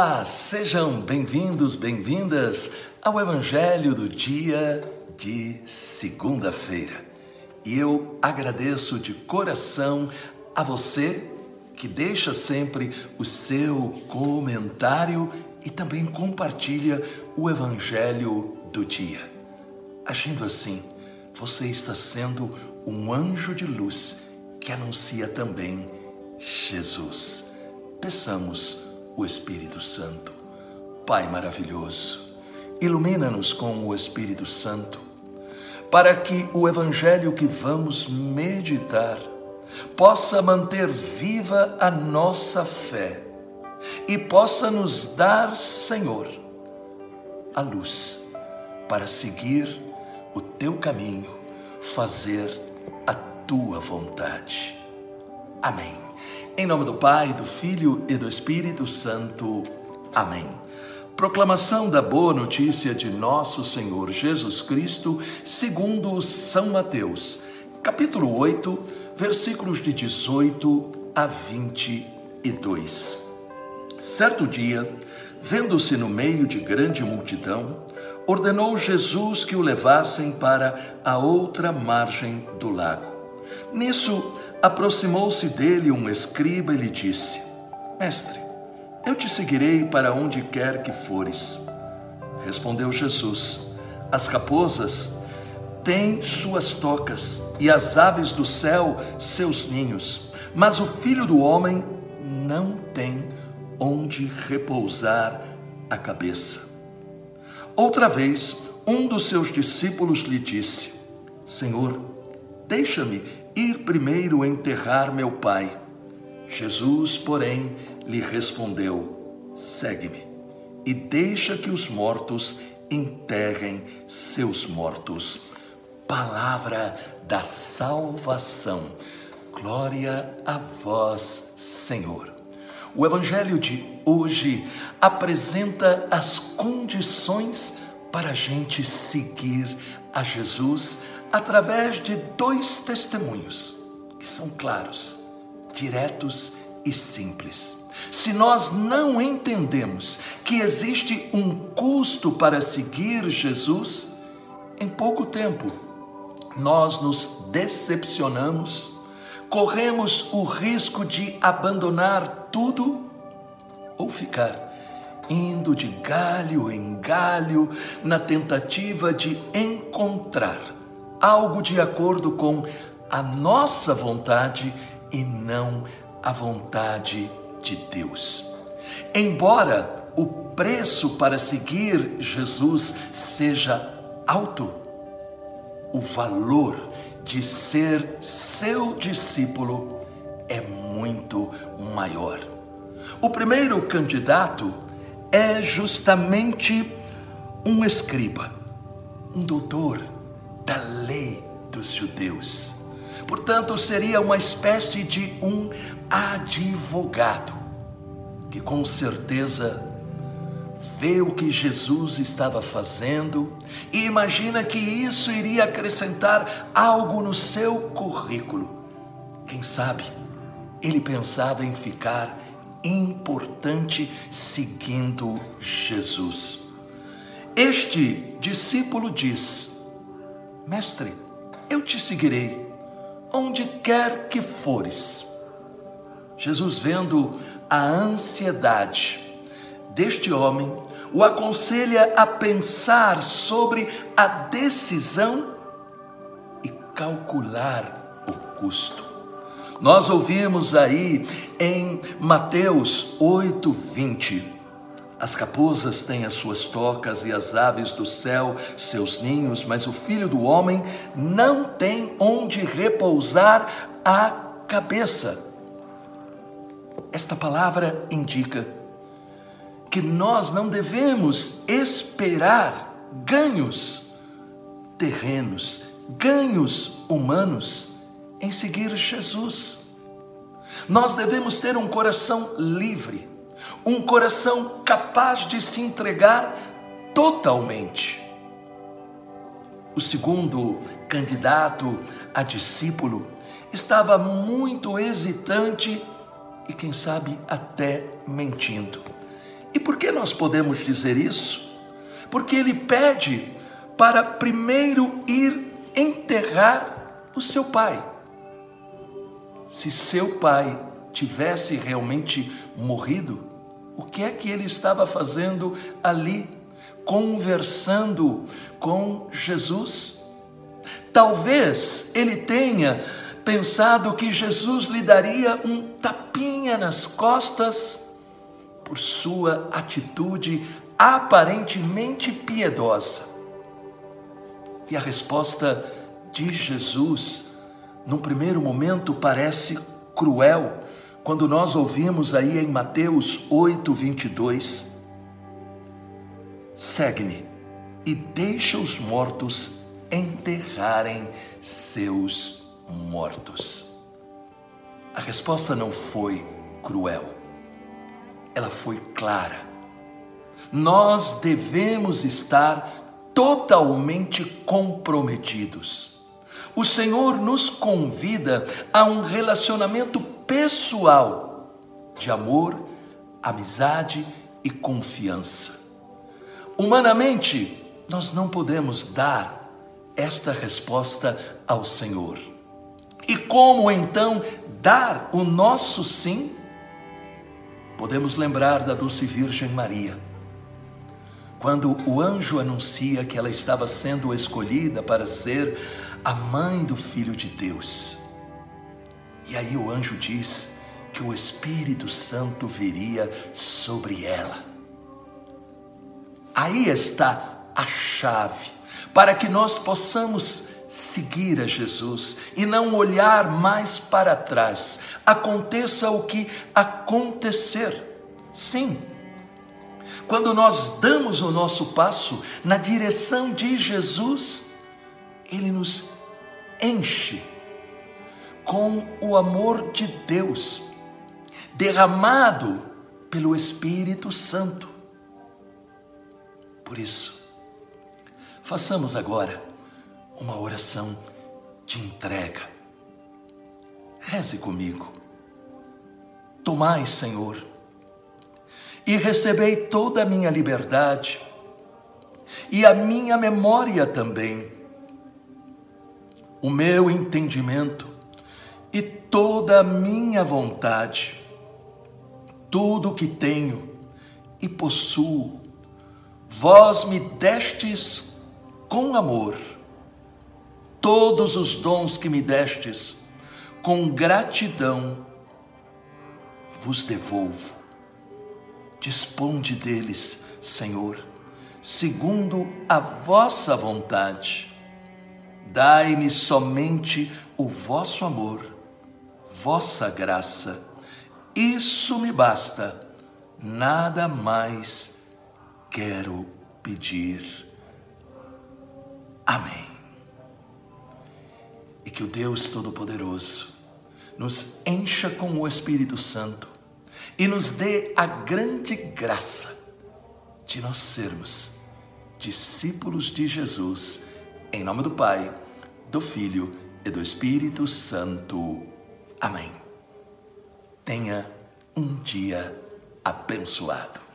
Olá, sejam bem-vindos, bem-vindas ao Evangelho do dia de segunda-feira. E eu agradeço de coração a você que deixa sempre o seu comentário e também compartilha o Evangelho do dia. Agindo assim, você está sendo um anjo de luz que anuncia também Jesus. Peçamos o Espírito Santo. Pai maravilhoso, ilumina-nos com o Espírito Santo, para que o Evangelho que vamos meditar possa manter viva a nossa fé e possa nos dar, Senhor, a luz para seguir o teu caminho, fazer a tua vontade. Amém. Em nome do Pai, do Filho e do Espírito Santo. Amém. Proclamação da boa notícia de nosso Senhor Jesus Cristo, segundo São Mateus, capítulo 8, versículos de 18 a 22. Certo dia, vendo-se no meio de grande multidão, ordenou Jesus que o levassem para a outra margem do lago. Nisso, aproximou-se dele um escriba e lhe disse: Mestre, eu te seguirei para onde quer que fores. Respondeu Jesus: As raposas têm suas tocas e as aves do céu seus ninhos, mas o filho do homem não tem onde repousar a cabeça. Outra vez, um dos seus discípulos lhe disse: Senhor, deixa-me ir primeiro enterrar meu pai. Jesus, porém, lhe respondeu: Segue-me e deixa que os mortos enterrem seus mortos. Palavra da salvação. Glória a vós, Senhor. O Evangelho de hoje apresenta as condições para a gente seguir a Jesus através de dois testemunhos que são claros, diretos e simples. Se nós não entendemos que existe um custo para seguir Jesus, em pouco tempo nós nos decepcionamos, corremos o risco de abandonar tudo ou ficar indo de galho em galho na tentativa de encontrar algo de acordo com a nossa vontade e não a vontade de Deus. Embora o preço para seguir Jesus seja alto, o valor de ser seu discípulo é muito maior. O primeiro candidato é justamente um escriba, um doutor da lei dos judeus. Portanto, seria uma espécie de um advogado que com certeza vê o que Jesus estava fazendo e imagina que isso iria acrescentar algo no seu currículo. Quem sabe ele pensava em ficar importante seguindo Jesus. Este discípulo diz: Mestre, eu te seguirei onde quer que fores. Jesus, vendo a ansiedade deste homem, o aconselha a pensar sobre a decisão e calcular o custo. Nós ouvimos aí em Mateus 8, 20 as raposas têm as suas tocas e as aves do céu seus ninhos, mas o filho do homem não tem onde repousar a cabeça. Esta palavra indica que nós não devemos esperar ganhos terrenos, ganhos humanos em seguir Jesus. Nós devemos ter um coração livre um coração capaz de se entregar totalmente. O segundo candidato a discípulo estava muito hesitante e, quem sabe, até mentindo. E por que nós podemos dizer isso? Porque ele pede para primeiro ir enterrar o seu pai. Se seu pai tivesse realmente morrido, o que é que ele estava fazendo ali, conversando com Jesus? Talvez ele tenha pensado que Jesus lhe daria um tapinha nas costas por sua atitude aparentemente piedosa. E a resposta de Jesus, num primeiro momento, parece cruel, quando nós ouvimos aí em Mateus 8, 22, segue-me e deixa os mortos enterrarem seus mortos. A resposta não foi cruel, ela foi clara. Nós devemos estar totalmente comprometidos. O Senhor nos convida a um relacionamento pessoal de amor, amizade e confiança. Humanamente, nós não podemos dar esta resposta ao Senhor. E como então dar o nosso sim? Podemos lembrar da doce Virgem Maria. Quando o anjo anuncia que ela estava sendo escolhida para ser a mãe do Filho de Deus. E aí o anjo diz que o Espírito Santo viria sobre ela. Aí está a chave para que nós possamos seguir a Jesus e não olhar mais para trás. Aconteça o que acontecer. Sim, quando nós damos o nosso passo na direção de Jesus, Ele nos enche com o amor de Deus derramado pelo Espírito Santo. Por isso, façamos agora uma oração de entrega. Reze comigo. Tomai, Senhor, e recebei toda a minha liberdade e a minha memória também, o meu entendimento e toda a minha vontade, tudo o que tenho e possuo, vós me destes com amor. Todos os dons que me destes, com gratidão, vos devolvo. Disponde deles, Senhor, segundo a vossa vontade. Dai-me somente o vosso amor vossa graça. Isso me basta, nada mais quero pedir. Amém. E que o Deus Todo-Poderoso nos encha com o Espírito Santo e nos dê a grande graça de nós sermos discípulos de Jesus, em nome do Pai, do Filho e do Espírito Santo. Amém. Tenha um dia abençoado.